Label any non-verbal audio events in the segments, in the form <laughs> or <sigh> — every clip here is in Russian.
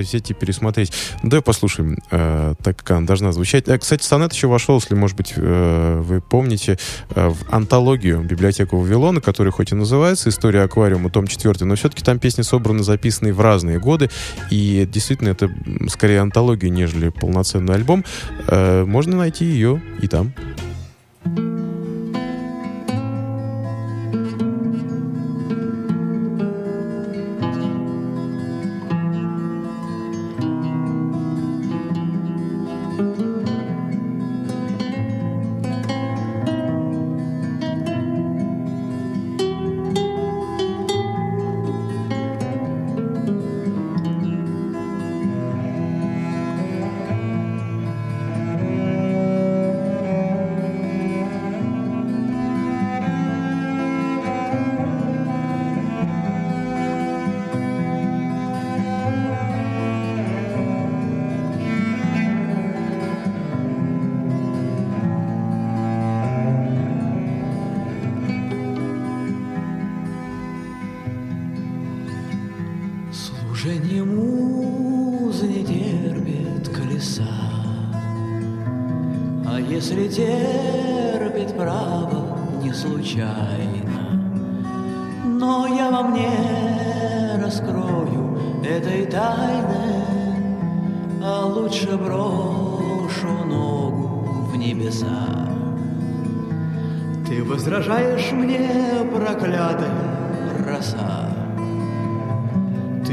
сети пересмотреть. Ну, давай послушаем, э, так как она должна звучать. Э, кстати, сонет еще вошел, если, может быть, э, вы помните, э, в антологию библиотеку Вавилона, которая хоть и называется «История аквариума», том 4, но все-таки там песни собраны, записанные в разные годы, и действительно это скорее антология, нежели полноценный альбом. Э, можно найти ее и там.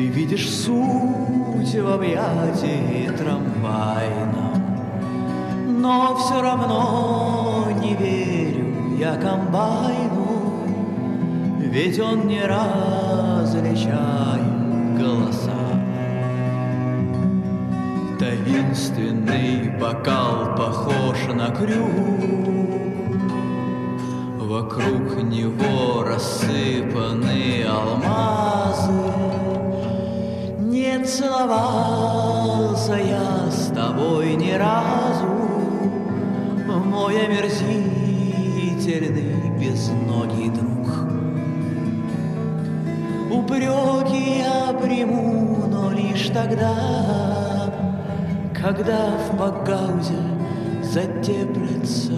Видишь суть в объятии трамвайном, Но все равно не верю я комбайну, Ведь он не различает голоса. Таинственный бокал похож на крюк, Вокруг него рассыпаны алмазы, целовался я с тобой ни разу, Мой омерзительный безногий друг. Упреки я приму, но лишь тогда, Когда в погаузе затеплится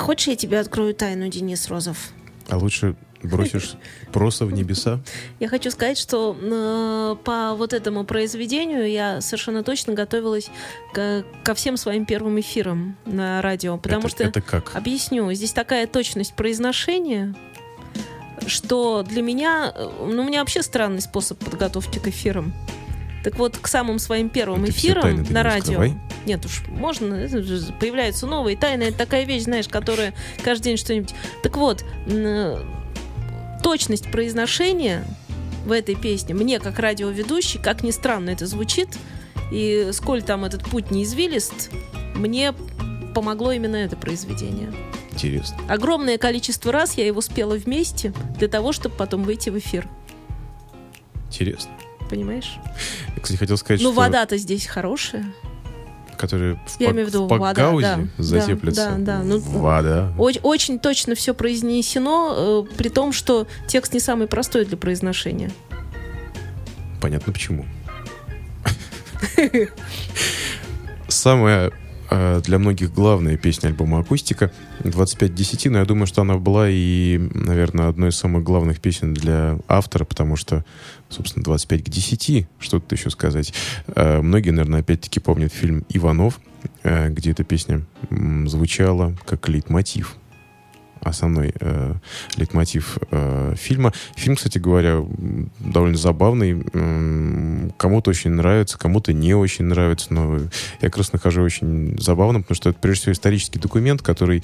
хочешь, я тебе открою тайну, Денис Розов? А лучше бросишь просто в небеса? <laughs> Я хочу сказать, что э, по вот этому произведению я совершенно точно готовилась к, ко всем своим первым эфирам на радио. Потому это, что... Это как? Объясню. Здесь такая точность произношения, что для меня... э, Ну, у меня вообще странный способ подготовки к эфирам. Так вот, к самым своим первым Это эфирам на не радио. раскрывай. Нет уж, можно, это же появляются новые тайны. Это такая вещь, знаешь, которая каждый день что-нибудь. Так вот, точность произношения в этой песне мне, как радиоведущий, как ни странно это звучит, и сколь там этот путь не извилист, мне помогло именно это произведение. Интересно. Огромное количество раз я его спела вместе для того, чтобы потом выйти в эфир. Интересно. Понимаешь? Я, кстати, хотел сказать, Ну, что... вода-то здесь хорошая. Которые в, Я пак- имею в виду в вода, да. затеплятся. Да, да, ну, Вода. Оч- очень точно все произнесено, э, при том, что текст не самый простой для произношения. Понятно почему. <laughs> Самая э, для многих главная песня альбома «Акустика» 25 10, но я думаю, что она была и, наверное, одной из самых главных песен для автора, потому что, собственно, 25 к 10, что тут еще сказать. Э, Многие, наверное, опять-таки помнят фильм «Иванов», э, где эта песня звучала как лейтмотив основной э, лейтмотив э, фильма. Фильм, кстати говоря, довольно забавный. М, Кому-то очень нравится, кому-то не очень нравится, но я как раз нахожу очень забавным, потому что это прежде всего исторический документ, который,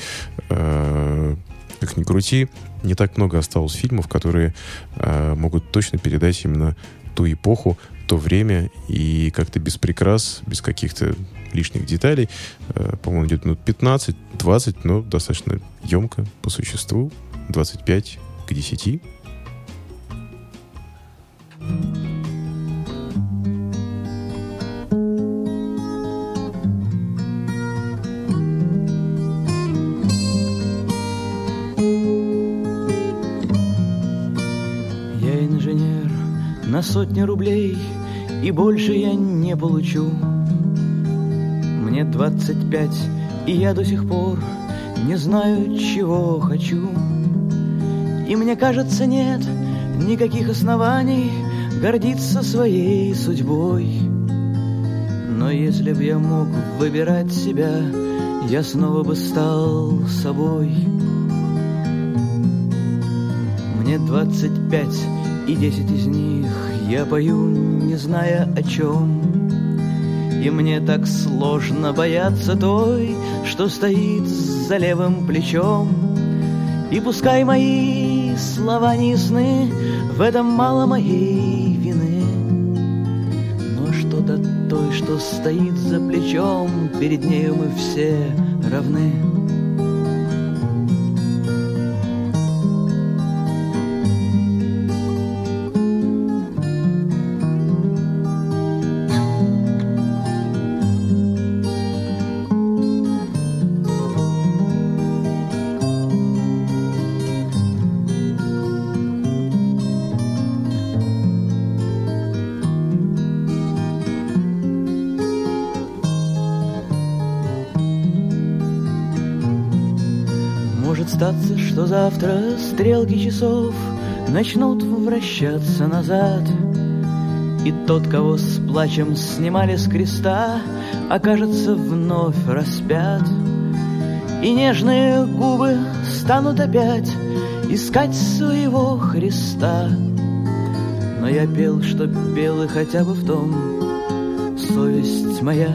э, как ни крути, не так много осталось фильмов, которые э, могут точно передать именно ту эпоху, то время и как-то без прикрас, без каких-то лишних деталей. Э, По-моему, идет минут 15-20, но достаточно емко по существу. 25 к 10. Я сотни рублей И больше я не получу. Мне 25 и я до сих пор Не знаю, чего хочу. И мне кажется, нет никаких оснований Гордиться своей судьбой. Но если б я мог выбирать себя Я снова бы стал собой. Мне двадцать пять, и десять из них я пою, не зная о чем. И мне так сложно бояться той, что стоит за левым плечом. И пускай мои слова не ясны, в этом мало моей вины. Но что-то той, что стоит за плечом, перед нею мы все равны. Статься, что завтра стрелки часов Начнут вращаться назад. И тот, кого с плачем снимали с креста Окажется вновь распят. И нежные губы станут опять Искать своего Христа. Но я пел, что пел и хотя бы в том Совесть моя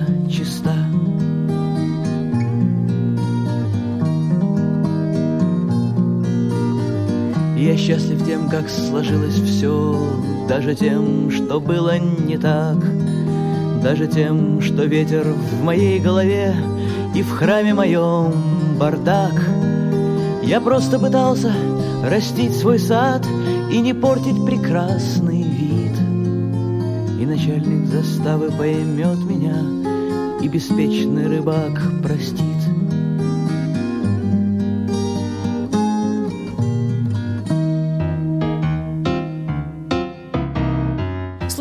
Я счастлив тем, как сложилось все, Даже тем, что было не так, Даже тем, что ветер в моей голове И в храме моем бардак. Я просто пытался растить свой сад И не портить прекрасный вид. И начальник заставы поймет меня, И беспечный рыбак простит.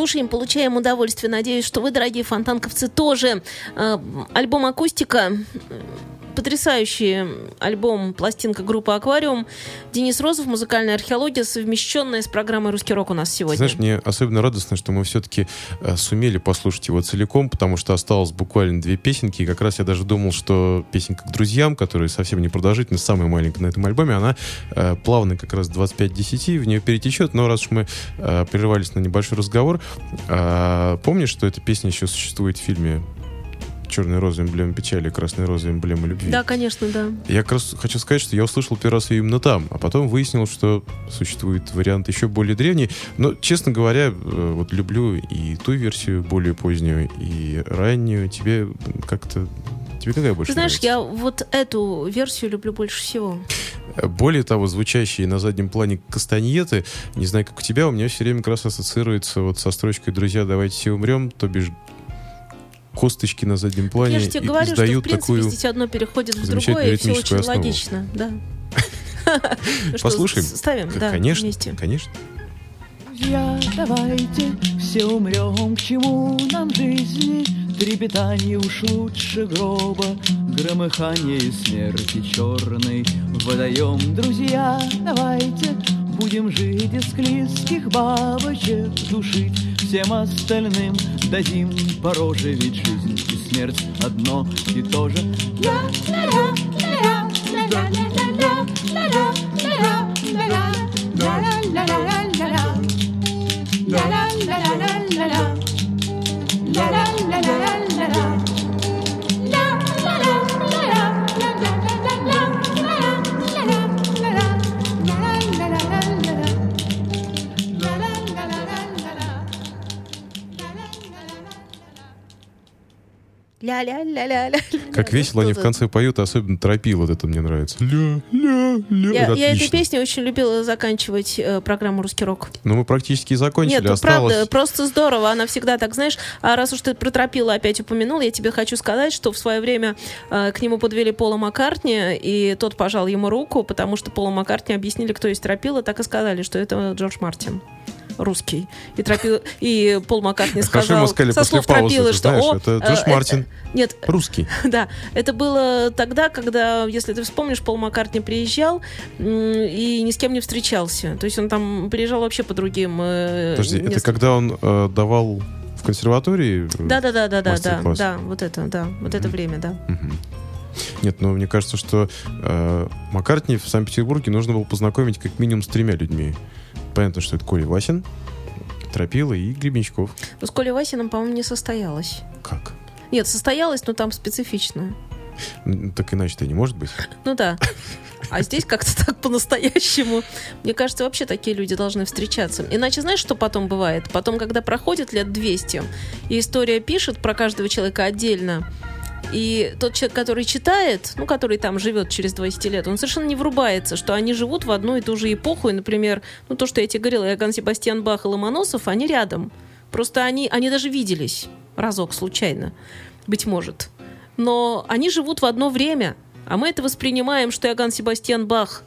Слушаем, получаем удовольствие. Надеюсь, что вы, дорогие фонтанковцы, тоже. Э, Альбом «Акустика» потрясающий альбом, пластинка группы «Аквариум». Денис Розов, музыкальная археология, совмещенная с программой «Русский рок» у нас сегодня. Знаешь, мне особенно радостно, что мы все-таки э, сумели послушать его целиком, потому что осталось буквально две песенки, и как раз я даже думал, что песенка к друзьям, которая совсем не продолжительная, самая маленькая на этом альбоме, она э, плавно как раз 25-10, в нее перетечет, но раз уж мы э, прерывались на небольшой разговор, э, помнишь, что эта песня еще существует в фильме «Черная роза, эмблема печали, красная роза, эмблема любви». Да, конечно, да. Я как раз хочу сказать, что я услышал первый раз ее именно там, а потом выяснил, что существует вариант еще более древний. Но, честно говоря, э, вот люблю и ту версию более позднюю, и раннюю. Тебе как-то... Тебе какая больше Ты знаешь, нравится? я вот эту версию люблю больше всего. Более того, звучащие на заднем плане кастаньеты, не знаю, как у тебя, у меня все время как раз ассоциируется вот со строчкой «Друзья, давайте все умрем», то бишь косточки на заднем плане Я же тебе говорю, что в принципе такую... здесь одно переходит в другое, и все очень основу. логично. Да. <laughs> Послушаем? Ставим, да, конечно, вместе. конечно. Друзья, давайте все умрем, к чему нам жизни? Трепетание уж лучше гроба, громыхание смерти черной. Водоем, друзья, давайте будем жить из склизких бабочек, душить всем остальным дадим по роже, ведь жизнь и смерть одно и то же. Ля-ля-ля-ля-ля. Как весело они в конце поют, особенно тропил, вот это мне нравится. Я, Это я этой песней очень любила заканчивать э, программу «Русский рок». Но мы практически и закончили. Нет, ну правда, просто здорово. Она всегда так, знаешь, а раз уж ты про Тропила опять упомянул, я тебе хочу сказать, что в свое время э, к нему подвели Пола Маккартни, и тот пожал ему руку, потому что Пола Маккартни объяснили, кто есть Тропила, так и сказали, что это Джордж Мартин русский. И, Тропил, и Пол Маккартни Хорошо сказал сказали со слов паузы, Тропилы, что знаешь, «О, это Джордж э, Мартин. Нет, Русский. <laughs> да, это было тогда, когда, если ты вспомнишь, Пол Маккартни приезжал и ни с кем не встречался. То есть он там приезжал вообще по другим... э, Подожди, это когда он э, давал в консерватории? э, Да, да, да, да, да, да, да, вот это, да, вот это время, да. Мгм. Нет, ну мне кажется, что э, Маккартни в Санкт-Петербурге нужно было познакомить как минимум с тремя людьми. Понятно, что это Коля Васин, Тропила и Гребенщиков. Но с Колей Васиным, по-моему, не состоялось. Как? Нет, состоялось, но там специфично. М, Так иначе-то не может быть. <laughs> Ну да. А здесь как-то так по-настоящему. Мне кажется, вообще такие люди должны встречаться. Иначе знаешь, что потом бывает? Потом, когда проходит лет 200, и история пишет про каждого человека отдельно, и тот человек, который читает, ну, который там живет через 20 лет, он совершенно не врубается, что они живут в одну и ту же эпоху. И, например, ну, то, что я тебе говорила, Иоганн Себастьян Бах и Ломоносов, они рядом. Просто они, они даже виделись разок случайно, быть может. Но они живут в одно время, а мы это воспринимаем, что Иоганн Себастьян Бах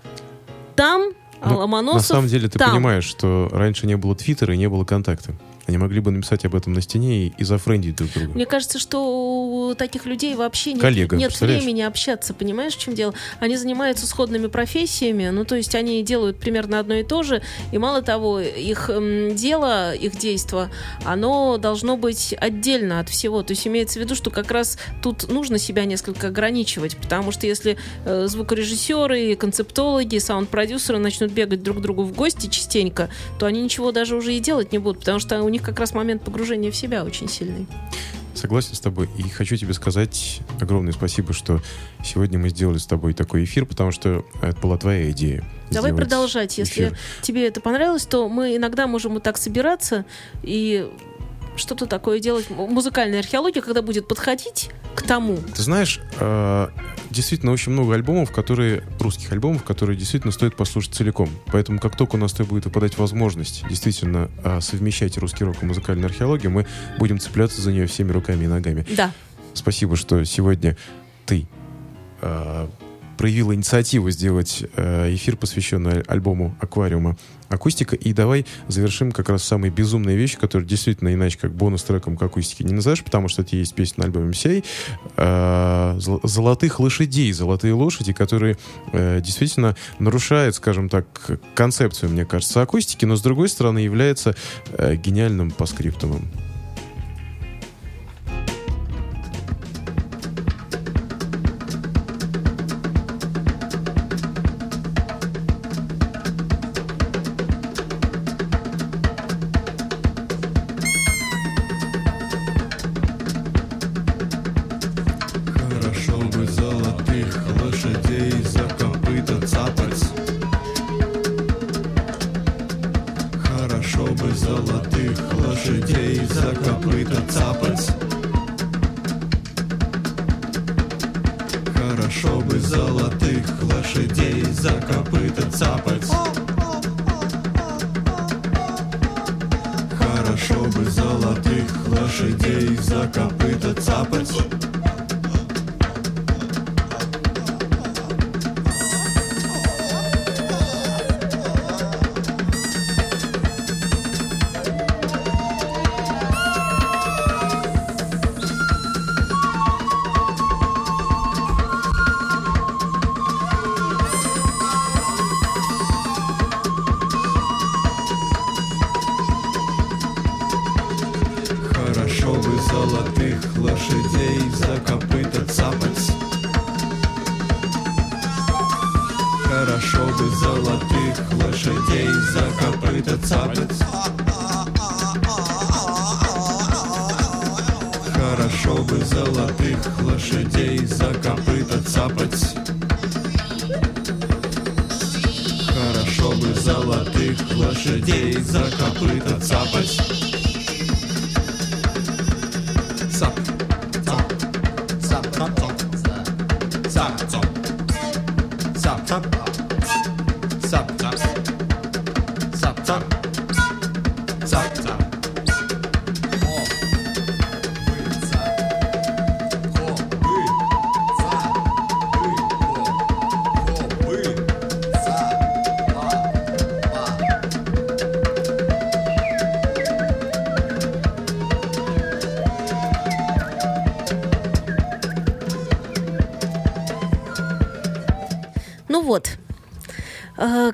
там, а Ну, Ломоносов На самом деле ты там. понимаешь, что раньше не было Твиттера и не было контакта. Они могли бы написать об этом на стене и, и зафрендить друг друга. Мне кажется, что у таких людей вообще нет, Коллега, нет времени общаться, понимаешь, в чем дело? Они занимаются сходными профессиями, ну, то есть они делают примерно одно и то же, и мало того, их дело, их действо, оно должно быть отдельно от всего. То есть имеется в виду, что как раз тут нужно себя несколько ограничивать, потому что если э, звукорежиссеры, концептологи, саунд-продюсеры начнут бегать друг к другу в гости частенько, то они ничего даже уже и делать не будут, потому что у них как раз момент погружения в себя очень сильный. Согласен с тобой. И хочу тебе сказать огромное спасибо, что сегодня мы сделали с тобой такой эфир, потому что это была твоя идея. Давай продолжать. Если эфир. тебе это понравилось, то мы иногда можем вот так собираться и что-то такое делать. Музыкальная археология, когда будет подходить к тому. Ты знаешь, э, действительно очень много альбомов, которые русских альбомов, которые действительно стоит послушать целиком. Поэтому как только у нас то будет выпадать возможность действительно э, совмещать русский рок и музыкальную археологию, мы будем цепляться за нее всеми руками и ногами. Да. Спасибо, что сегодня ты э, проявила инициативу сделать э, эфир, посвященный аль- альбому «Аквариума акустика». И давай завершим как раз самой безумной вещи, которая действительно иначе как бонус-треком к акустике не назовешь, потому что это есть песня на альбоме «Мсей». э, зол- «Золотых лошадей», «Золотые лошади», которые э, действительно нарушают, скажем так, концепцию, мне кажется, акустики, но с другой стороны является э, гениальным паскриптумом. Хорошо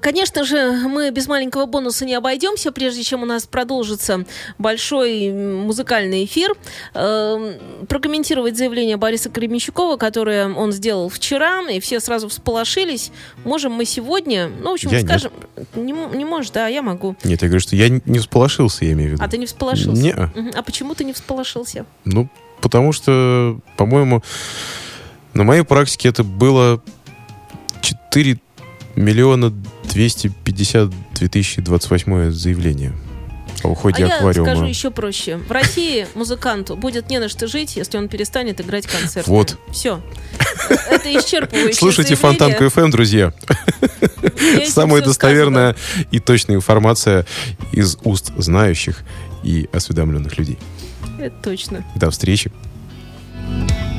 Конечно же, мы без маленького бонуса не обойдемся, прежде чем у нас продолжится большой музыкальный эфир. Э, Прокомментировать заявление Бориса Кременщикова, которое он сделал вчера, и все сразу всполошились. Можем мы сегодня, ну, в общем, Я скажем... Не, не можешь, да, я могу. Нет, я говорю, что я не всполошился, я имею в виду. А ты не всполошился? Мгм. А почему ты не всполошился? Ну, потому что, по-моему, на моей практике это было 4 миллиона 252 тысячи 28 заявление о уходе а я аквариума. скажу еще проще. В России музыканту будет не на что жить, если он перестанет играть концерты. Вот. Все. Это исчерпывающее Слушайте заявление. Фонтанку FM, друзья. Самая достоверная и точная информация из уст знающих и осведомленных людей. Это точно. До встречи. Хорошо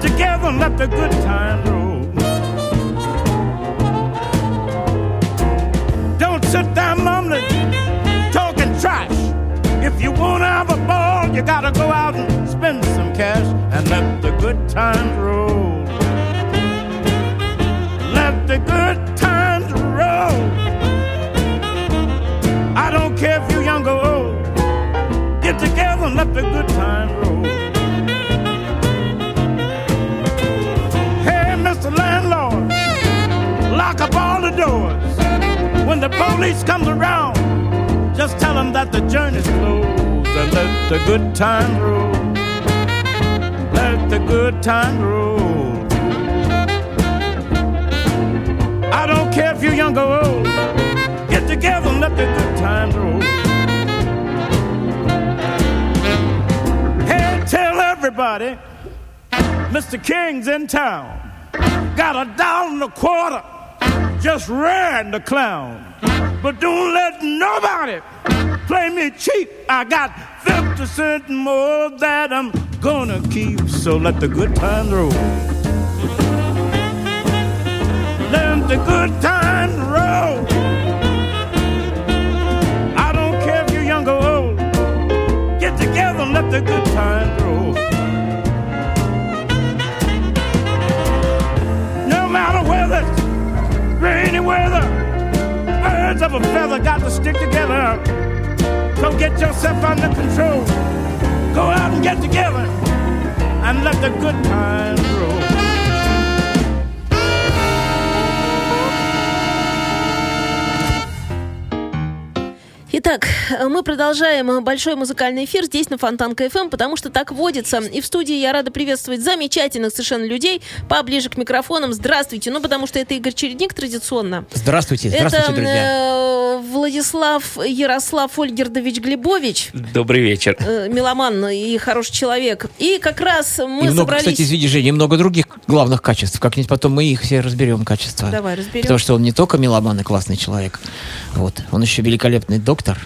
Get together and let the good times roll. Don't sit down mumbling, talking trash. If you wanna have a ball, you gotta go out and spend some cash and let the good times roll. Let the good times roll. I don't care if you're young or old. Get together and let the good times police comes around, just tell them that the journey's closed and let the good times roll. Let the good times roll. I don't care if you're young or old. Get together and let the good times roll. Hey, tell everybody, Mr. King's in town. Got a dollar and a quarter, just ran the clown. But don't let nobody play me cheap. I got 50 cents more that I'm gonna keep. So let the good times roll. Let the good times roll. Yourself under control. Go out and get together and let the good times roll. Мы продолжаем большой музыкальный эфир здесь на Фонтан КФМ, потому что так водится. И в студии я рада приветствовать замечательных совершенно людей поближе к микрофонам. Здравствуйте. Ну, потому что это Игорь Чередник традиционно. Здравствуйте, здравствуйте, это, друзья. э, Владислав Ярослав Ольгердович Глебович, Добрый вечер. э, меломан и хороший человек. И как раз мы и много, собрались... кстати, видишь, Женя, много других главных качеств. Как-нибудь потом мы их все разберем, качества. Давай разберем. Потому что он не только меломан и классный человек, вот, он еще великолепный доктор,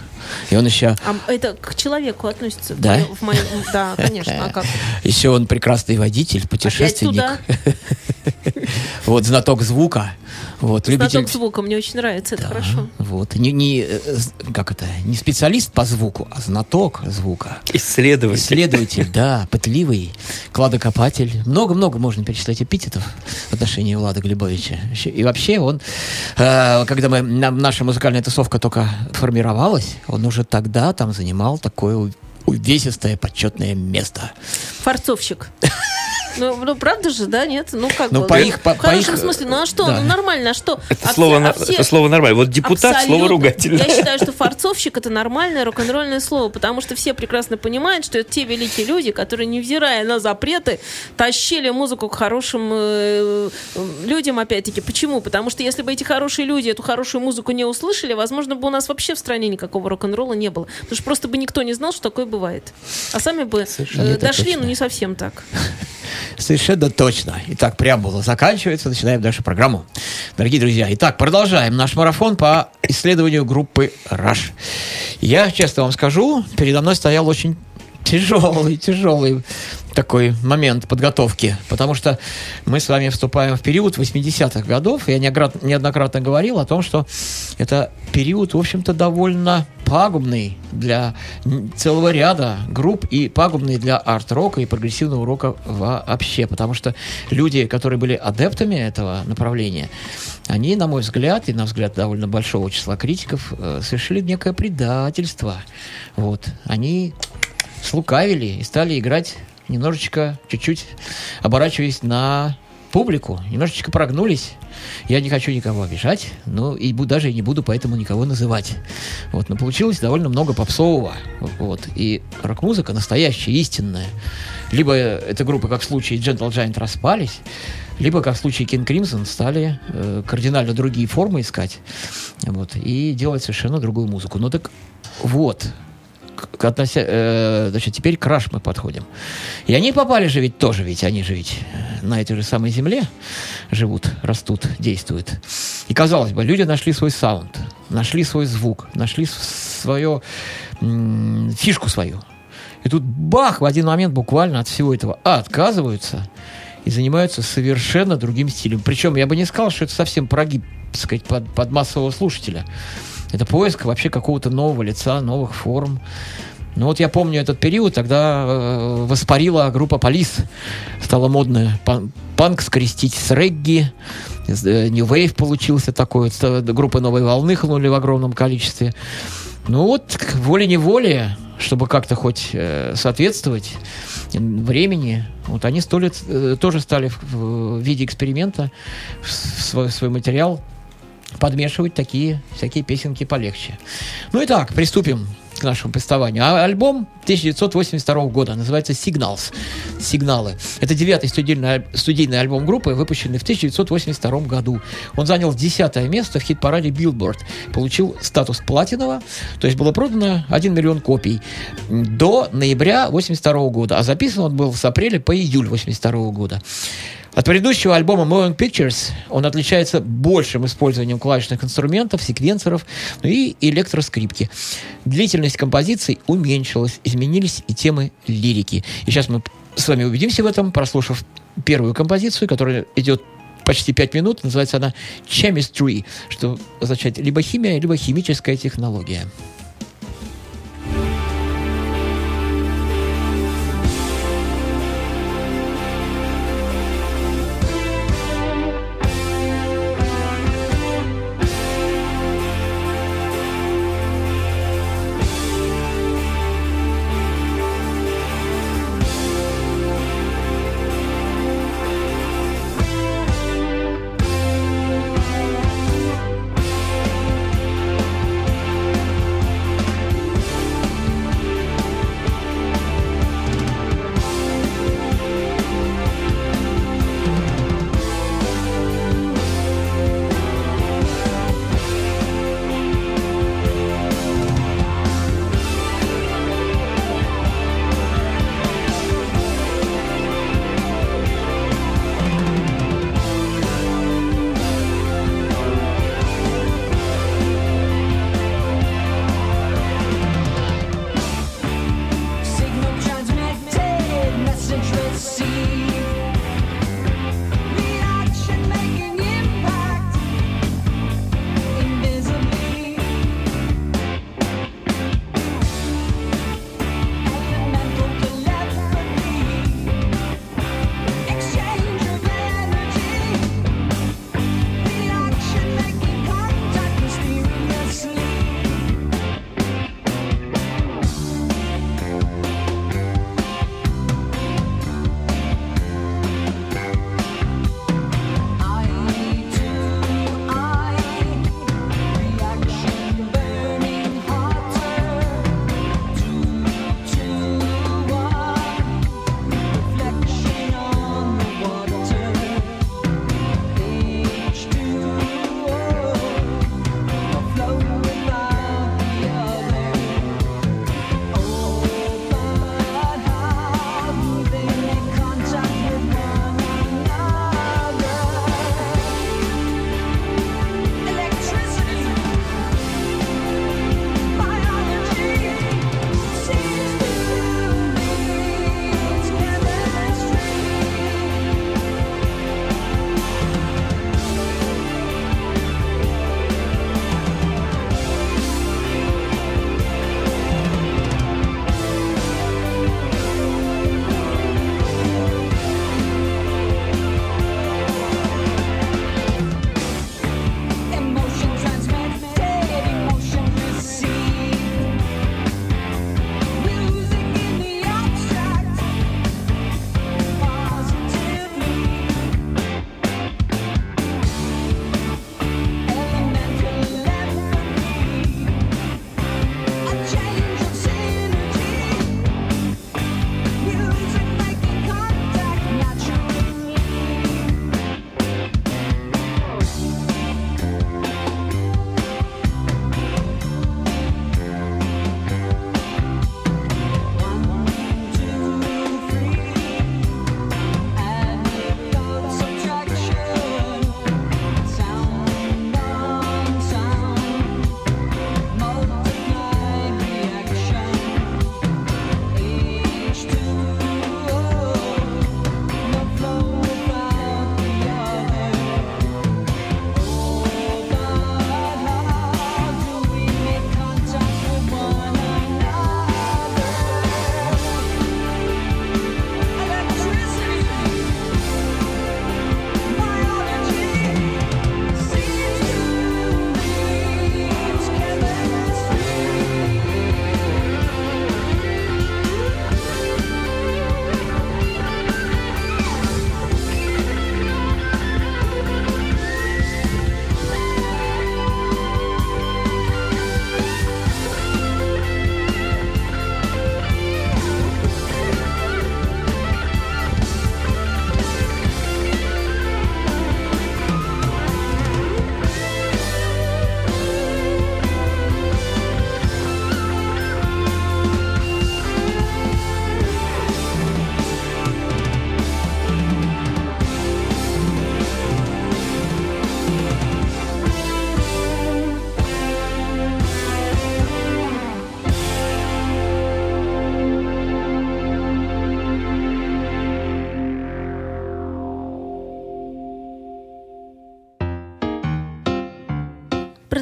и он еще, А это к человеку относится? Да? В моем, да, конечно. А как? <laughs> еще он прекрасный водитель, путешественник, <laughs> вот, знаток звука, вот, любитель... Знаток звука, мне очень нравится, это хорошо. Вот, не, не, э, з- как это, не специалист по звуку, а знаток звука. Исследователь. Исследователь, <laughs> да, пытливый, кладокопатель. Много-много можно перечислять эпитетов в отношении Влада Глебовича. И вообще он, э, когда мы, нам- наша музыкальная тусовка только формировалась, он уже тогда там занимал такое увесистое почетное место. Форцовщик. Ну, ну, правда же, да, нет? Ну, как Ну, бы. по ну, их- по- в по хорошем их, смысле. Ну, а что? да. Ну, нормально, а что? Это, А слово, все- на- а все- это слово нормально. Вот депутат слово Абсолютно. ругательное. Я считаю, что форцовщик это нормальное рок-н-ролльное слово, потому что все прекрасно понимают, что это те великие люди, которые, невзирая на запреты, тащили музыку к хорошим э, э, людям, опять-таки. Почему? Потому что если бы эти хорошие люди эту хорошую музыку не услышали, возможно, бы у нас вообще в стране никакого рок-н-ролла не было. Потому что просто бы никто не знал, что такое бывает. А сами бы э, дошли, ну не совсем так. Совершенно точно. Итак, преамбула заканчивается, начинаем дальше программу. Дорогие друзья, итак, продолжаем наш марафон по исследованию группы Rush. Я, честно вам скажу, передо мной стоял очень тяжелый, тяжелый такой момент подготовки, потому что мы с вами вступаем в период 80-х годов. Я неоднократно говорил о том, что это период, в общем-то, довольно пагубный для целого ряда групп и пагубный для арт-рока и прогрессивного рока вообще, потому что люди, которые были адептами этого направления, они, на мой взгляд, и на взгляд довольно большого числа критиков, э, совершили некое предательство. Вот. Они слукавили и стали играть немножечко, чуть-чуть оборачиваясь на публику, немножечко прогнулись. Я не хочу никого обижать, но и даже не буду поэтому никого называть. Вот, но получилось довольно много попсового. Вот, и рок-музыка настоящая, истинная. Либо эта группа, как в случае Gentle Giant, распались, либо, как в случае King Crimson, стали э, кардинально другие формы искать вот, и делать совершенно другую музыку. Ну так вот, относя- э, значит, теперь к Раш мы подходим. И они попали же ведь тоже, ведь они же ведь на этой же самой земле живут, растут, действуют. И казалось бы, люди нашли свой саунд, нашли свой звук, нашли с- свое м, фишку свою. И тут бах, в один момент буквально от всего этого отказываются и занимаются совершенно другим стилем. Причем я бы не сказал, что это совсем прогиб, так сказать, под, под массового слушателя. Это поиск вообще какого-то нового лица, новых форм. Ну вот я помню этот период, тогда э, воспарила группа Полис. Стало модно пан- панк скрестить с регги. Э, New Wave получился такой. вот, Группы новой волны хлынули в огромном количестве. Ну вот, волей-неволей, чтобы как-то хоть э, соответствовать времени, вот они сто э, тоже стали в, в виде эксперимента в свой, свой материал подмешивать такие всякие песенки полегче. Ну и так, приступим к нашему приставанию. А альбом 1982 года называется «Signals». «Сигналы». Это девятый студийный, студийный альбом группы, выпущенный в 1982 году. Он занял десятое место в хит-параде Billboard. Получил статус платинового, то есть было продано 1 миллион копий до ноября 1982 года. А записан он был с апреля по июль 1982 года. От предыдущего альбома Moving Pictures он отличается большим использованием клавишных инструментов, секвенсоров ну и электроскрипки. Длительность композиций уменьшилась, изменились и темы лирики. И сейчас мы с вами убедимся в этом, прослушав первую композицию, которая идет почти пять минут. Называется она Chemistry, что означает либо химия, либо химическая технология.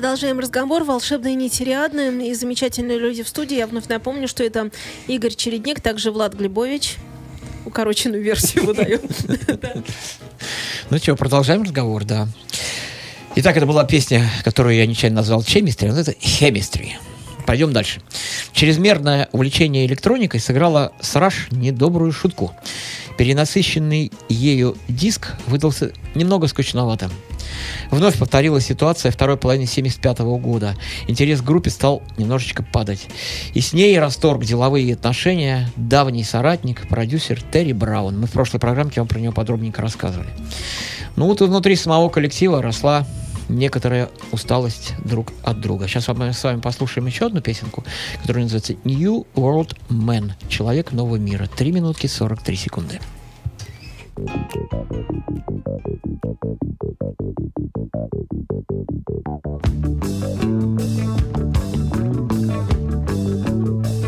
Продолжаем разговор. Волшебные нити Риадны и замечательные люди в студии. Я вновь напомню, что это Игорь Чередник, также Влад Глебович. Укороченную версию выдаю. Ну что, продолжаем разговор, да. Итак, это была песня, которую я нечаянно назвал Chemistry, но это Chemistry. Пойдем дальше. Чрезмерное увлечение электроникой сыграло с Раш недобрую шутку. Перенасыщенный ею диск выдался немного скучноватым. Вновь повторилась ситуация второй половины 75 года. Интерес к группе стал немножечко падать. И с ней расторг деловые отношения давний соратник, продюсер Терри Браун. Мы в прошлой программке вам про него подробненько рассказывали. Ну вот и внутри самого коллектива росла некоторая усталость друг от друга. Сейчас мы с вами послушаем еще одну песенку, которая называется New World Man. Человек нового мира. 3 минутки 43 секунды. thank you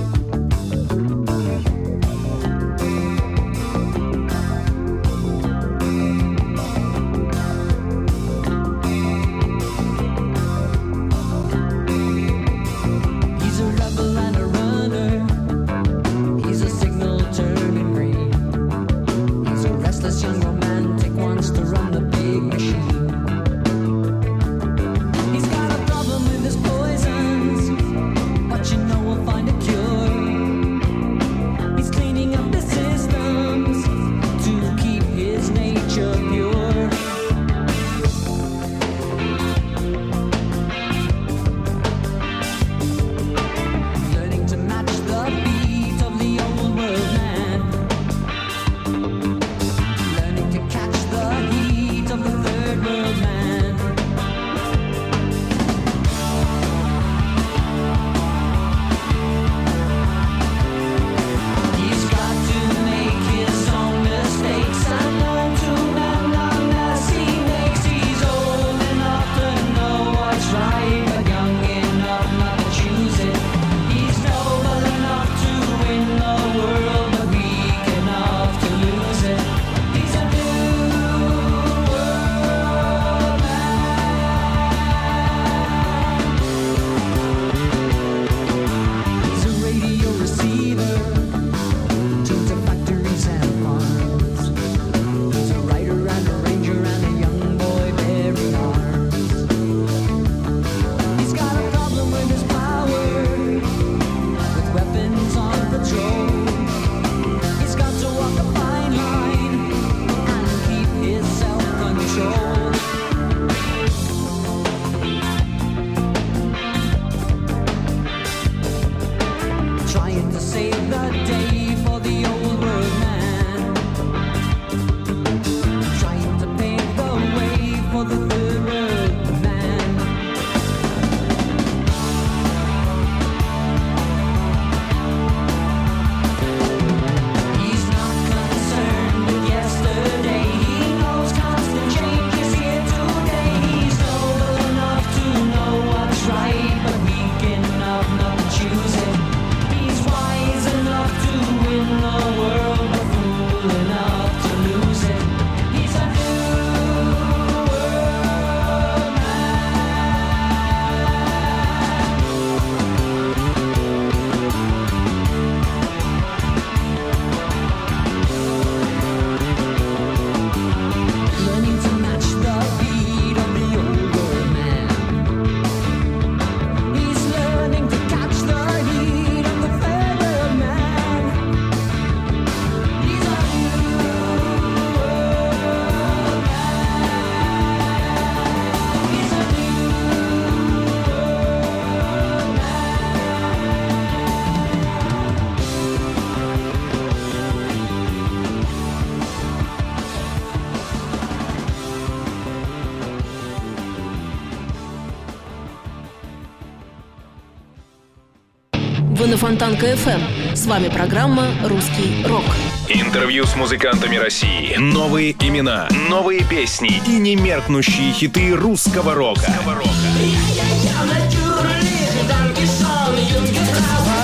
Фонтанка FM. С вами программа «Русский рок». Интервью с музыкантами России. Новые имена, новые песни и немеркнущие хиты русского рока.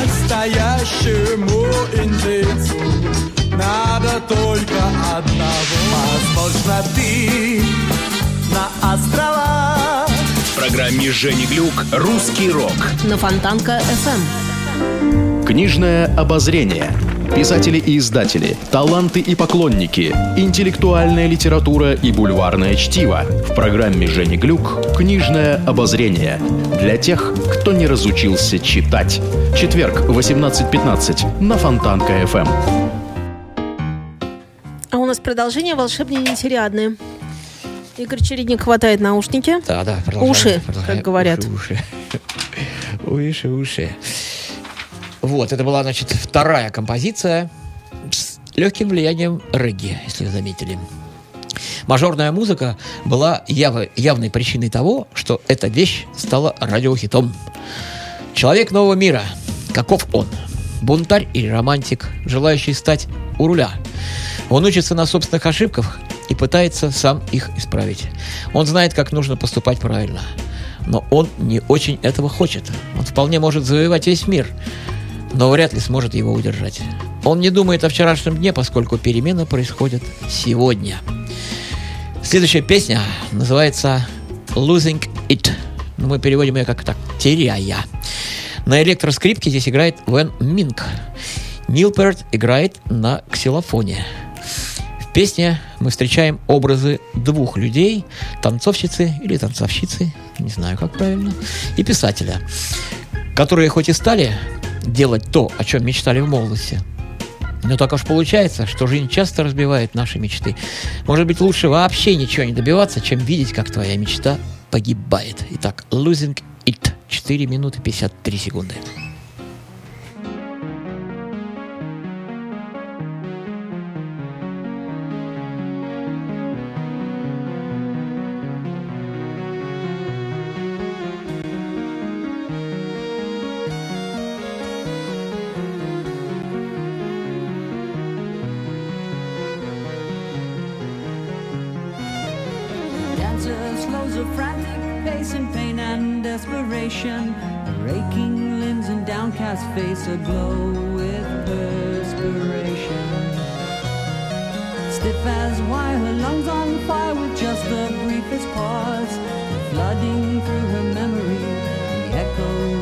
Настоящему индейцу надо только одного. Возможно, ты на острова программе Жени Глюк «Русский рок». На Фонтанка FM. Книжное обозрение. Писатели и издатели, таланты и поклонники, интеллектуальная литература и бульварное чтиво. В программе Жени Глюк «Книжное обозрение». Для тех, кто не разучился читать. Четверг, 18.15 на Фонтанка Эм. ФМ. А у нас продолжение волшебные нетериадные. Игорь Чередник хватает наушники. Да, да, продолжаем, Уши, продолжаем. как говорят. Уши, уши. <laughs> Уши, уши. Вот, это была, значит, вторая композиция с легким влиянием регги, если вы заметили. Мажорная музыка была яв- явной причиной того, что эта вещь стала радиохитом. Человек нового мира. Каков он? Бунтарь или романтик, желающий стать у руля? Он учится на собственных ошибках и пытается сам их исправить. Он знает, как нужно поступать правильно. Но он не очень этого хочет. Он вполне может завоевать весь мир, но вряд ли сможет его удержать. Он не думает о вчерашнем дне, поскольку перемены происходят сегодня. Следующая песня называется «Losing It». Ну, мы переводим ее как так «теряя». На электроскрипке здесь играет Вен Минк. Нил Перт играет на ксилофоне. В песне мы встречаем образы двух людей, танцовщицы или танцовщицы, не знаю, как правильно, и писателя, которые хоть и стали делать то, о чем мечтали в молодости, но так уж получается, что жизнь часто разбивает наши мечты. Может быть, лучше вообще ничего не добиваться, чем видеть, как твоя мечта погибает. Итак, Losing It. 4 минуты 53 секунды. Slows a frantic pace in pain and desperation. Raking limbs and downcast face aglow with perspiration. Stiff as wire, her lungs on fire with just the briefest pause. Flooding through her memory, the echoes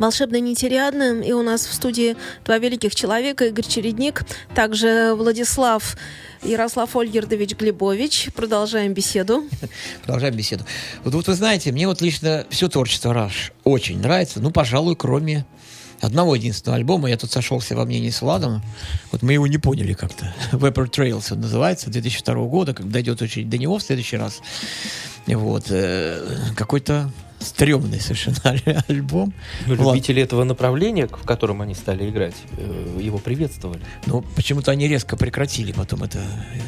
волшебной нити Ариадны. И у нас в студии два великих человека, Игорь Чередник, также Владислав Ярослав Ольгердович Глебович. Продолжаем беседу. <laughs> Продолжаем беседу. Вот, вот вы знаете, мне вот лично все творчество Раш очень нравится. Ну, пожалуй, кроме одного единственного альбома. Я тут сошелся во мнении с Владом. Вот мы его не поняли как-то. <laughs> Vapor Trails он называется, 2002 года, когда дойдет очередь до него в следующий раз. Вот. э, Какой-то стрёмный совершенно <laughs> альбом. Ну, Влад, любители этого направления, в котором они стали играть, э, его приветствовали. Ну, почему-то они резко прекратили потом это,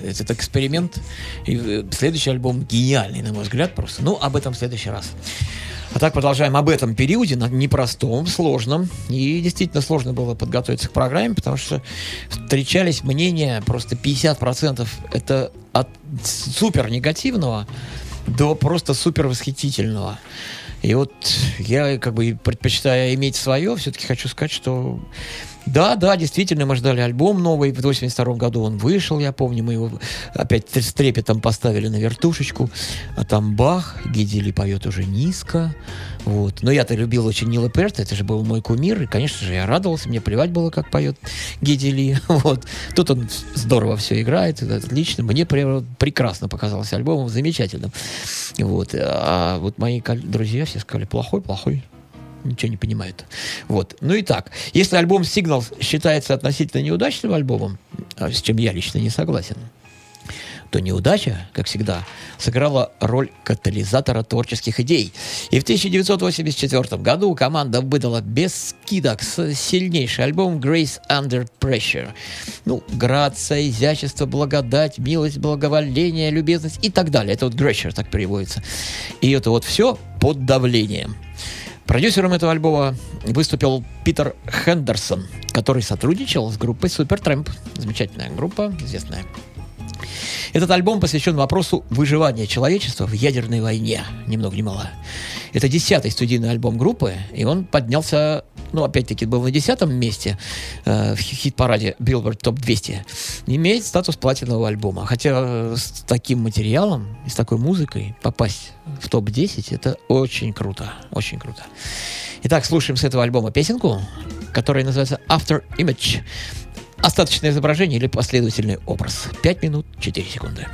этот эксперимент. И э, следующий альбом гениальный, на мой взгляд, просто. Ну, об этом в следующий раз. А так продолжаем об этом периоде, непростом, сложном. И действительно сложно было подготовиться к программе, потому что встречались мнения, просто 50% это от супер негативного до просто супер восхитительного. И вот я как бы предпочитаю иметь свое, все-таки хочу сказать, что да, да, действительно, мы ждали альбом новый. В 82 году он вышел, я помню, мы его опять с трепетом поставили на вертушечку. А там бах, Гидели поет уже низко. Вот. Но я-то любил очень Нила Перта, это же был мой кумир. И, конечно же, я радовался, мне плевать было, как поет Гидели. <laughs> Вот. Тут он здорово все играет, это отлично. Мне пре- прекрасно показался альбомом, замечательным. Вот. А вот мои друзья все сказали, плохой, плохой ничего не понимают. Вот. Ну и так, если альбом Signal считается относительно неудачным альбомом, а с чем я лично не согласен, то неудача, как всегда, сыграла роль катализатора творческих идей. И в 1984 году команда выдала без скидок сильнейший альбом Grace Under Pressure. Ну, грация, изящество, благодать, милость, благоволение, любезность и так далее. Это вот Gresher так переводится. И это вот все под давлением. Продюсером этого альбома выступил Питер Хендерсон, который сотрудничал с группой Supertramp. Замечательная группа, известная. Этот альбом посвящен вопросу выживания человечества в ядерной войне, ни много ни мало. Это десятый студийный альбом группы, и он поднялся, ну, опять-таки, был на десятом месте э, в хи- хит-параде Billboard Top 200. Имеет статус платинового альбома. Хотя э, с таким материалом и с такой музыкой попасть в топ-10 это очень круто, очень круто. Итак, слушаем с этого альбома песенку, которая называется After Image. Остаточное изображение или последовательный образ. 5 минут 4 секунды.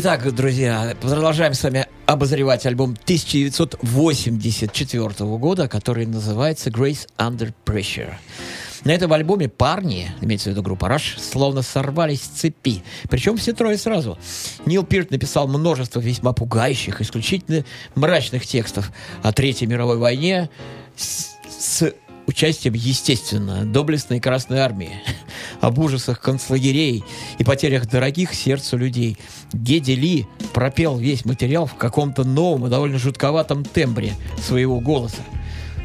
Итак, друзья, продолжаем с вами обозревать альбом 1984 года, который называется Grace Under Pressure. На этом альбоме парни, имеется в виду группа Rush, словно сорвались с цепи. Причем все трое сразу. Нил Пирт написал множество весьма пугающих, исключительно мрачных текстов о Третьей мировой войне с, с участием, естественно, доблестной Красной Армии, <laughs> об ужасах концлагерей и потерях дорогих сердцу людей. Геди Ли пропел весь материал в каком-то новом и довольно жутковатом тембре своего голоса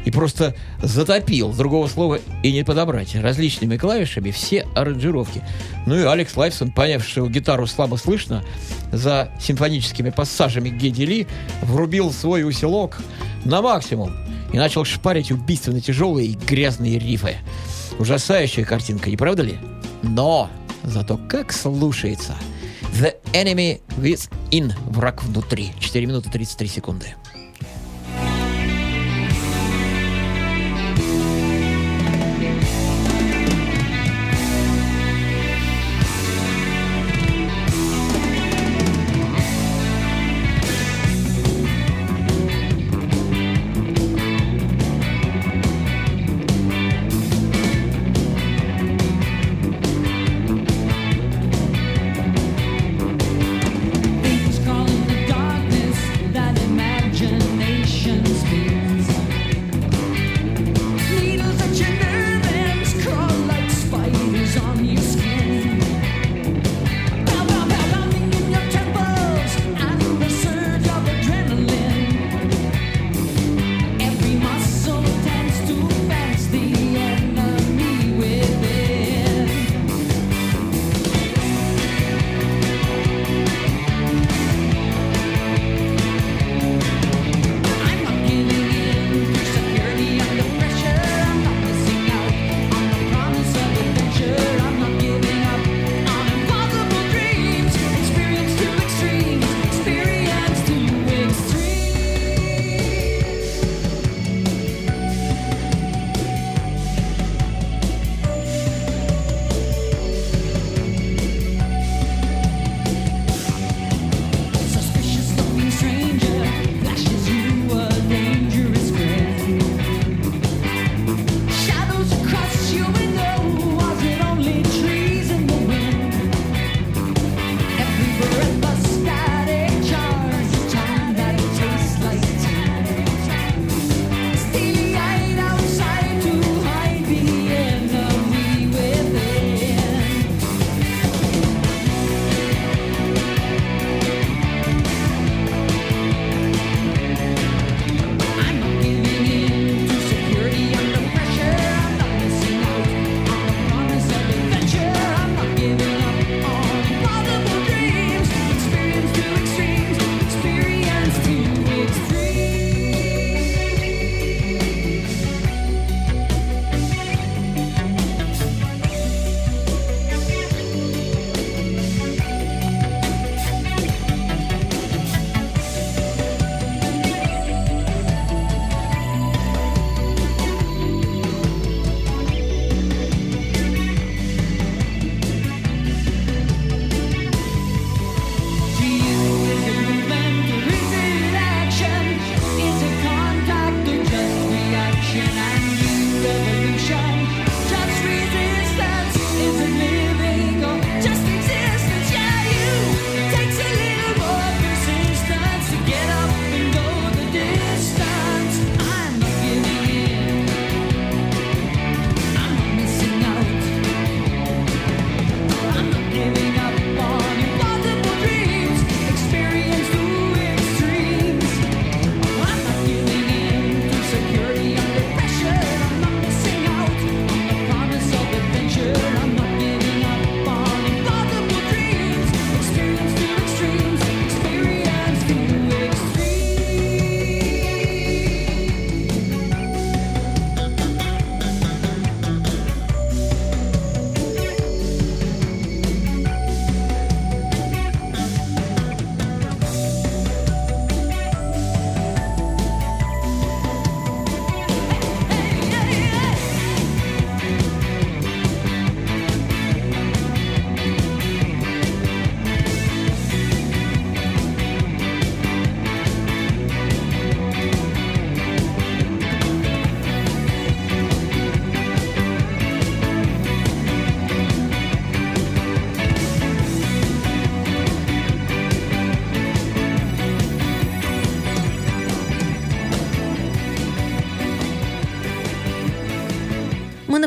и просто затопил, другого слова и не подобрать, различными клавишами все аранжировки. Ну и Алекс Лайфсон, поняв, что гитару слабо слышно, за симфоническими пассажами Геди Ли врубил свой усилок на максимум и начал шпарить убийственно тяжелые и грязные рифы. Ужасающая картинка, не правда ли? Но зато как слушается. The Enemy Within, враг внутри. 4 минуты 33 секунды. Things call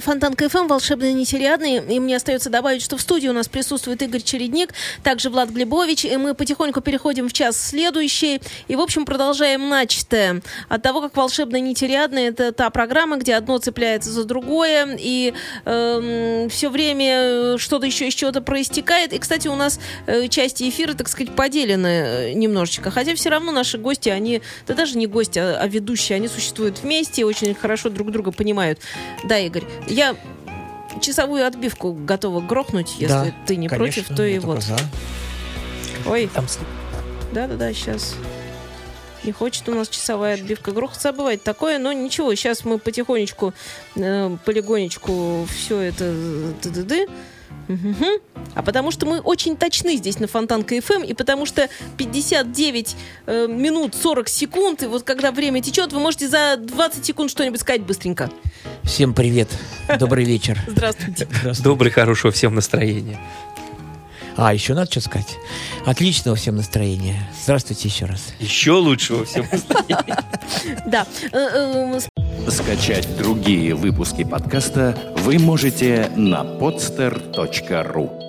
Фонтан КФМ, волшебные нетелиадные. И мне остается добавить, что в студии у нас присутствует Игорь Чередник, также Влад Глебович. И мы потихоньку переходим в час следующий. И, в общем, продолжаем начатое. От того, как волшебные нетелиадные, это та программа, где одно цепляется за другое. И все время что-то еще из чего-то проистекает. И, кстати, у нас э, части эфира, так сказать, поделены э, немножечко. Хотя все равно наши гости, они, да даже не гости, а, а ведущие, они существуют вместе и очень хорошо друг друга понимают. Да, Игорь, я часовую отбивку готова грохнуть, если Да, ты не конечно, против, то и вот. за. Ой, Там да-да-да, сейчас. Не хочет у нас часовая отбивка грохаться, бывает такое, но ничего, сейчас мы потихонечку, э, полигонечку все это э, ды-ды-ды. Мгм. А потому что мы очень точны здесь на Фонтан КФМ, и потому что 59 э, минут 40 секунд, и вот когда время течет, вы можете за 20 секунд что-нибудь сказать быстренько. Всем привет. Добрый вечер. Здравствуйте. Добрый, хорошего всем настроения. А, еще надо что сказать? Отличного всем настроения. Здравствуйте еще раз. Еще лучшего всем настроения. Да. Э, э, Скачать другие выпуски подкаста вы можете на podster.ru